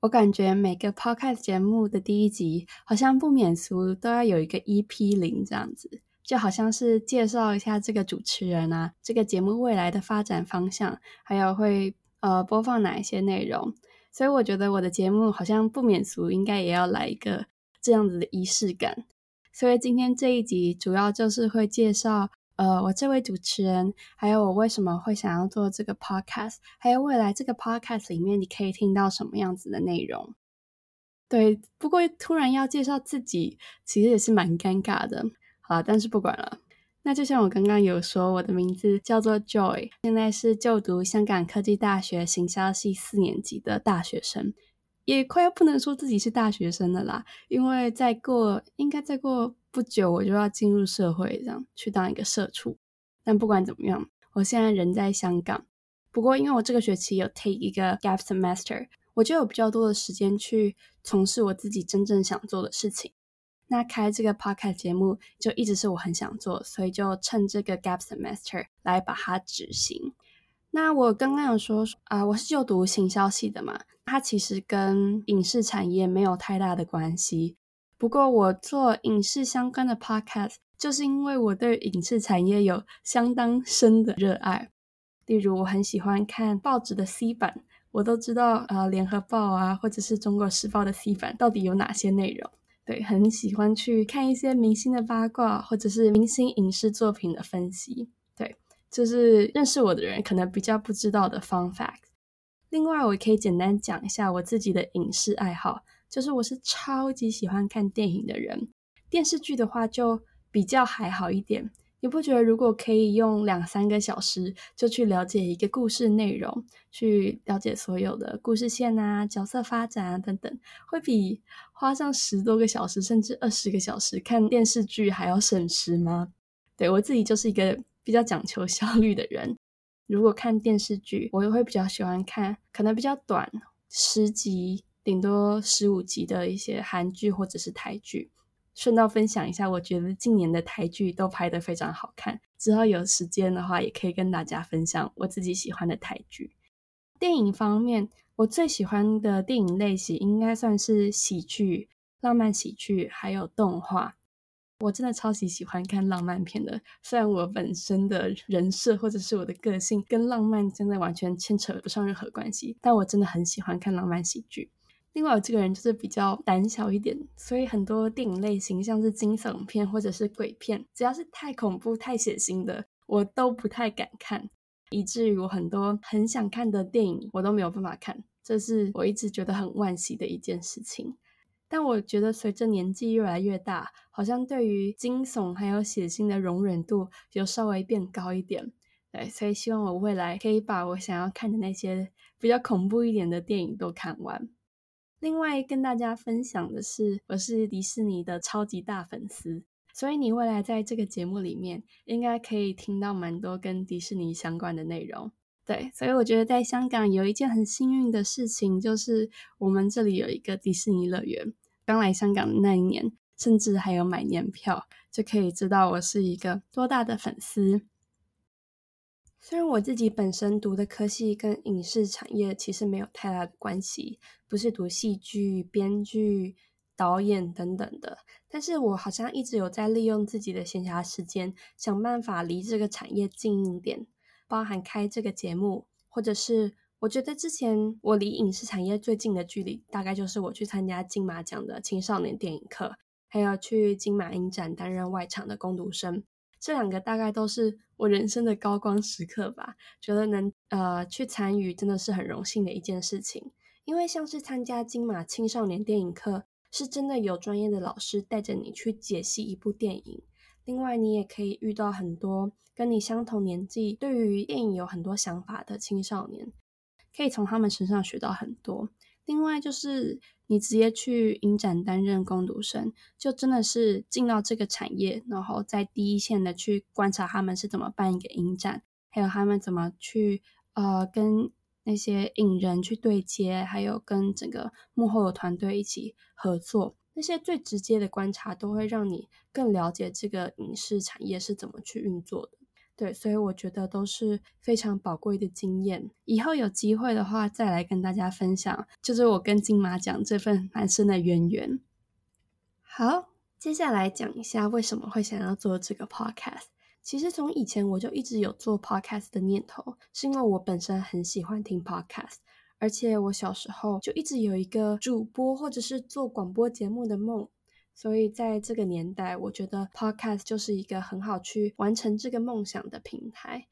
我感觉每个 Podcast 节目的第一集好像不免俗都要有一个 EP 零这样子，就好像是介绍一下这个主持人啊，这个节目未来的发展方向，还有会呃播放哪一些内容，所以我觉得我的节目好像不免俗，应该也要来一个这样子的仪式感。所以今天这一集主要就是会介绍，呃，我这位主持人，还有我为什么会想要做这个 podcast，还有未来这个 podcast 里面你可以听到什么样子的内容。对，不过突然要介绍自己，其实也是蛮尴尬的。好，但是不管了。那就像我刚刚有说，我的名字叫做 Joy，现在是就读香港科技大学行销系四年级的大学生。也快要不能说自己是大学生了啦，因为再过应该再过不久，我就要进入社会，这样去当一个社畜。但不管怎么样，我现在人在香港。不过因为我这个学期有 take 一个 gap semester，我就有比较多的时间去从事我自己真正想做的事情。那开这个 podcast 节目就一直是我很想做，所以就趁这个 gap semester 来把它执行。那我刚刚有说啊，我是就读行销系的嘛，它其实跟影视产业没有太大的关系。不过我做影视相关的 podcast，就是因为我对影视产业有相当深的热爱。例如，我很喜欢看报纸的 C 版，我都知道呃，联合报啊，或者是中国时报的 C 版到底有哪些内容。对，很喜欢去看一些明星的八卦，或者是明星影视作品的分析。对就是认识我的人可能比较不知道的 fun fact。另外，我可以简单讲一下我自己的影视爱好，就是我是超级喜欢看电影的人。电视剧的话就比较还好一点。你不觉得如果可以用两三个小时就去了解一个故事内容，去了解所有的故事线啊、角色发展啊等等，会比花上十多个小时甚至二十个小时看电视剧还要省时吗？对我自己就是一个。比较讲求效率的人，如果看电视剧，我也会比较喜欢看可能比较短，十集顶多十五集的一些韩剧或者是台剧。顺道分享一下，我觉得近年的台剧都拍得非常好看。之后有时间的话，也可以跟大家分享我自己喜欢的台剧。电影方面，我最喜欢的电影类型应该算是喜剧、浪漫喜剧，还有动画。我真的超级喜欢看浪漫片的，虽然我本身的人设或者是我的个性跟浪漫真的完全牵扯不上任何关系，但我真的很喜欢看浪漫喜剧。另外，我这个人就是比较胆小一点，所以很多电影类型，像是惊悚片或者是鬼片，只要是太恐怖、太血腥的，我都不太敢看，以至于我很多很想看的电影，我都没有办法看，这是我一直觉得很惋惜的一件事情。但我觉得随着年纪越来越大，好像对于惊悚还有血腥的容忍度有稍微变高一点。对，所以希望我未来可以把我想要看的那些比较恐怖一点的电影都看完。另外跟大家分享的是，我是迪士尼的超级大粉丝，所以你未来在这个节目里面应该可以听到蛮多跟迪士尼相关的内容。对，所以我觉得在香港有一件很幸运的事情，就是我们这里有一个迪士尼乐园。刚来香港的那一年，甚至还有买年票，就可以知道我是一个多大的粉丝。虽然我自己本身读的科系跟影视产业其实没有太大的关系，不是读戏剧、编剧、导演等等的，但是我好像一直有在利用自己的闲暇时间，想办法离这个产业近一点。包含开这个节目，或者是我觉得之前我离影视产业最近的距离，大概就是我去参加金马奖的青少年电影课，还有去金马影展担任外场的攻读生，这两个大概都是我人生的高光时刻吧。觉得能呃去参与，真的是很荣幸的一件事情。因为像是参加金马青少年电影课，是真的有专业的老师带着你去解析一部电影。另外，你也可以遇到很多跟你相同年纪、对于电影有很多想法的青少年，可以从他们身上学到很多。另外，就是你直接去影展担任攻读生，就真的是进到这个产业，然后在第一线的去观察他们是怎么办一个影展，还有他们怎么去呃跟那些影人去对接，还有跟整个幕后的团队一起合作，那些最直接的观察都会让你更了解这个影视产业是怎么去运作的。对，所以我觉得都是非常宝贵的经验。以后有机会的话，再来跟大家分享，就是我跟金马奖这份蛮深的渊源。好，接下来讲一下为什么会想要做这个 podcast。其实从以前我就一直有做 podcast 的念头，是因为我本身很喜欢听 podcast，而且我小时候就一直有一个主播或者是做广播节目的梦。所以在这个年代，我觉得 Podcast 就是一个很好去完成这个梦想的平台。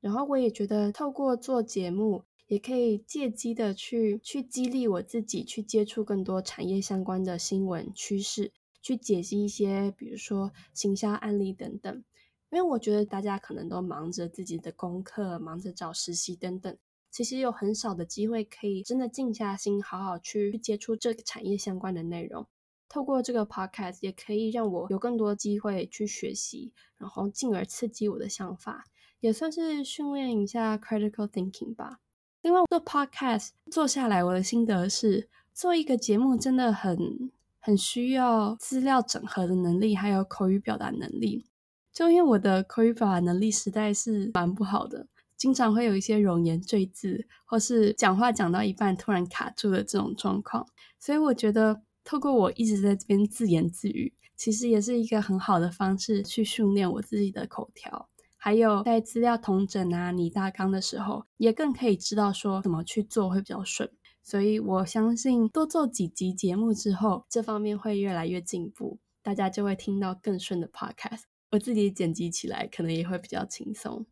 然后我也觉得，透过做节目，也可以借机的去去激励我自己，去接触更多产业相关的新闻趋势，去解析一些，比如说行销案例等等。因为我觉得大家可能都忙着自己的功课，忙着找实习等等，其实有很少的机会可以真的静下心，好好去接触这个产业相关的内容。透过这个 podcast 也可以让我有更多机会去学习，然后进而刺激我的想法，也算是训练一下 critical thinking 吧。另外，做 podcast 做下来，我的心得是，做一个节目真的很很需要资料整合的能力，还有口语表达能力。就因为我的口语表达能力实在是蛮不好的，经常会有一些冗言赘字，或是讲话讲到一半突然卡住的这种状况，所以我觉得。透过我一直在这边自言自语，其实也是一个很好的方式去训练我自己的口条，还有在资料同整啊、拟大纲的时候，也更可以知道说怎么去做会比较顺。所以我相信多做几集节目之后，这方面会越来越进步，大家就会听到更顺的 podcast，我自己剪辑起来可能也会比较轻松。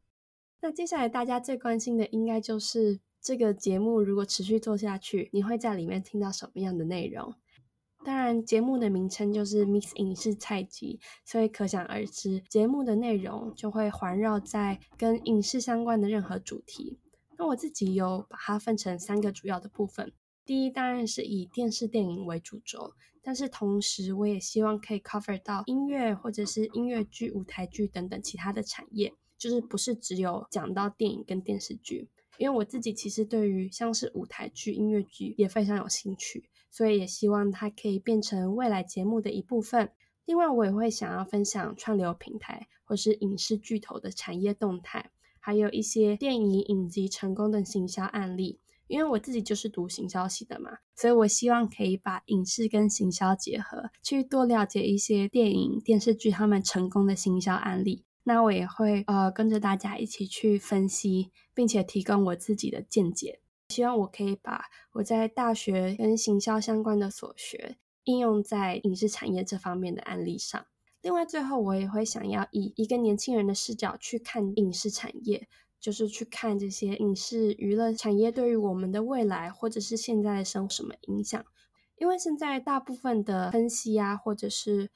那接下来大家最关心的应该就是这个节目如果持续做下去，你会在里面听到什么样的内容？当然，节目的名称就是 Mix 影视菜集，所以可想而知，节目的内容就会环绕在跟影视相关的任何主题。那我自己有把它分成三个主要的部分，第一当然是以电视电影为主轴，但是同时我也希望可以 cover 到音乐或者是音乐剧、舞台剧等等其他的产业，就是不是只有讲到电影跟电视剧。因为我自己其实对于像是舞台剧、音乐剧也非常有兴趣。所以也希望它可以变成未来节目的一部分。另外，我也会想要分享串流平台或是影视巨头的产业动态，还有一些电影影集成功的行销案例。因为我自己就是读行销系的嘛，所以我希望可以把影视跟行销结合，去多了解一些电影、电视剧他们成功的行销案例。那我也会呃跟着大家一起去分析，并且提供我自己的见解。希望我可以把我在大学跟行销相关的所学应用在影视产业这方面的案例上。另外，最后我也会想要以一个年轻人的视角去看影视产业，就是去看这些影视娱乐产业对于我们的未来或者是现在的生什么影响。因为现在大部分的分析啊，或者是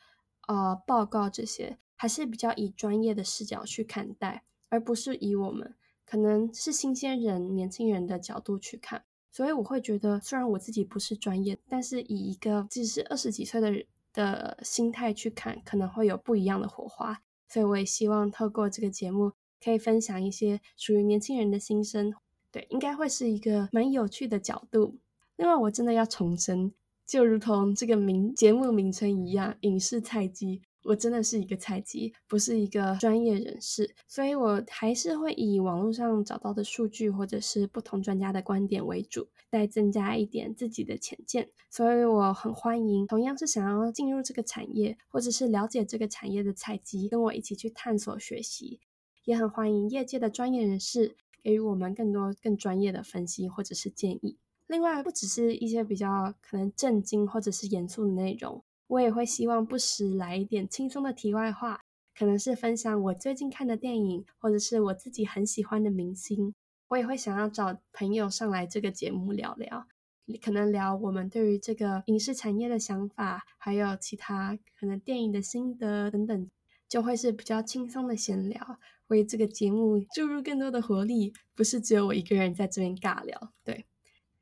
呃报告这些，还是比较以专业的视角去看待，而不是以我们。可能是新鲜人、年轻人的角度去看，所以我会觉得，虽然我自己不是专业，但是以一个即使二十几岁的的心态去看，可能会有不一样的火花。所以我也希望透过这个节目，可以分享一些属于年轻人的心声。对，应该会是一个蛮有趣的角度。另外，我真的要重申，就如同这个名节目名称一样，影视菜鸡。我真的是一个菜鸡，不是一个专业人士，所以我还是会以网络上找到的数据或者是不同专家的观点为主，再增加一点自己的浅见。所以我很欢迎同样是想要进入这个产业或者是了解这个产业的菜鸡，跟我一起去探索学习。也很欢迎业界的专业人士给予我们更多更专业的分析或者是建议。另外，不只是一些比较可能震惊或者是严肃的内容。我也会希望不时来一点轻松的题外话，可能是分享我最近看的电影，或者是我自己很喜欢的明星。我也会想要找朋友上来这个节目聊聊，可能聊我们对于这个影视产业的想法，还有其他可能电影的心得等等，就会是比较轻松的闲聊，为这个节目注入更多的活力，不是只有我一个人在这边尬聊。对，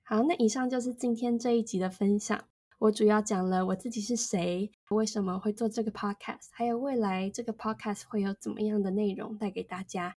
好，那以上就是今天这一集的分享。我主要讲了我自己是谁，为什么会做这个 podcast，还有未来这个 podcast 会有怎么样的内容带给大家。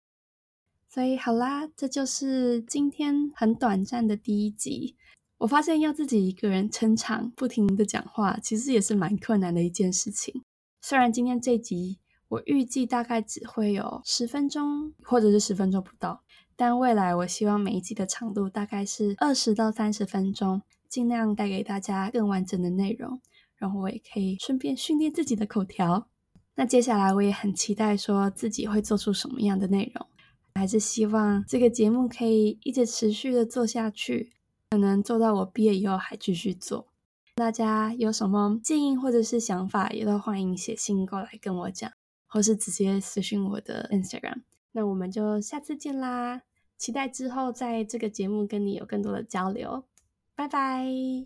所以好啦，这就是今天很短暂的第一集。我发现要自己一个人撑场，不停的讲话，其实也是蛮困难的一件事情。虽然今天这集我预计大概只会有十分钟，或者是十分钟不到，但未来我希望每一集的长度大概是二十到三十分钟。尽量带给大家更完整的内容，然后我也可以顺便训练自己的口条。那接下来我也很期待说自己会做出什么样的内容，还是希望这个节目可以一直持续的做下去，可能做到我毕业以后还继续做。大家有什么建议或者是想法，也都欢迎写信过来跟我讲，或是直接私信我的 Instagram。那我们就下次见啦！期待之后在这个节目跟你有更多的交流。拜拜。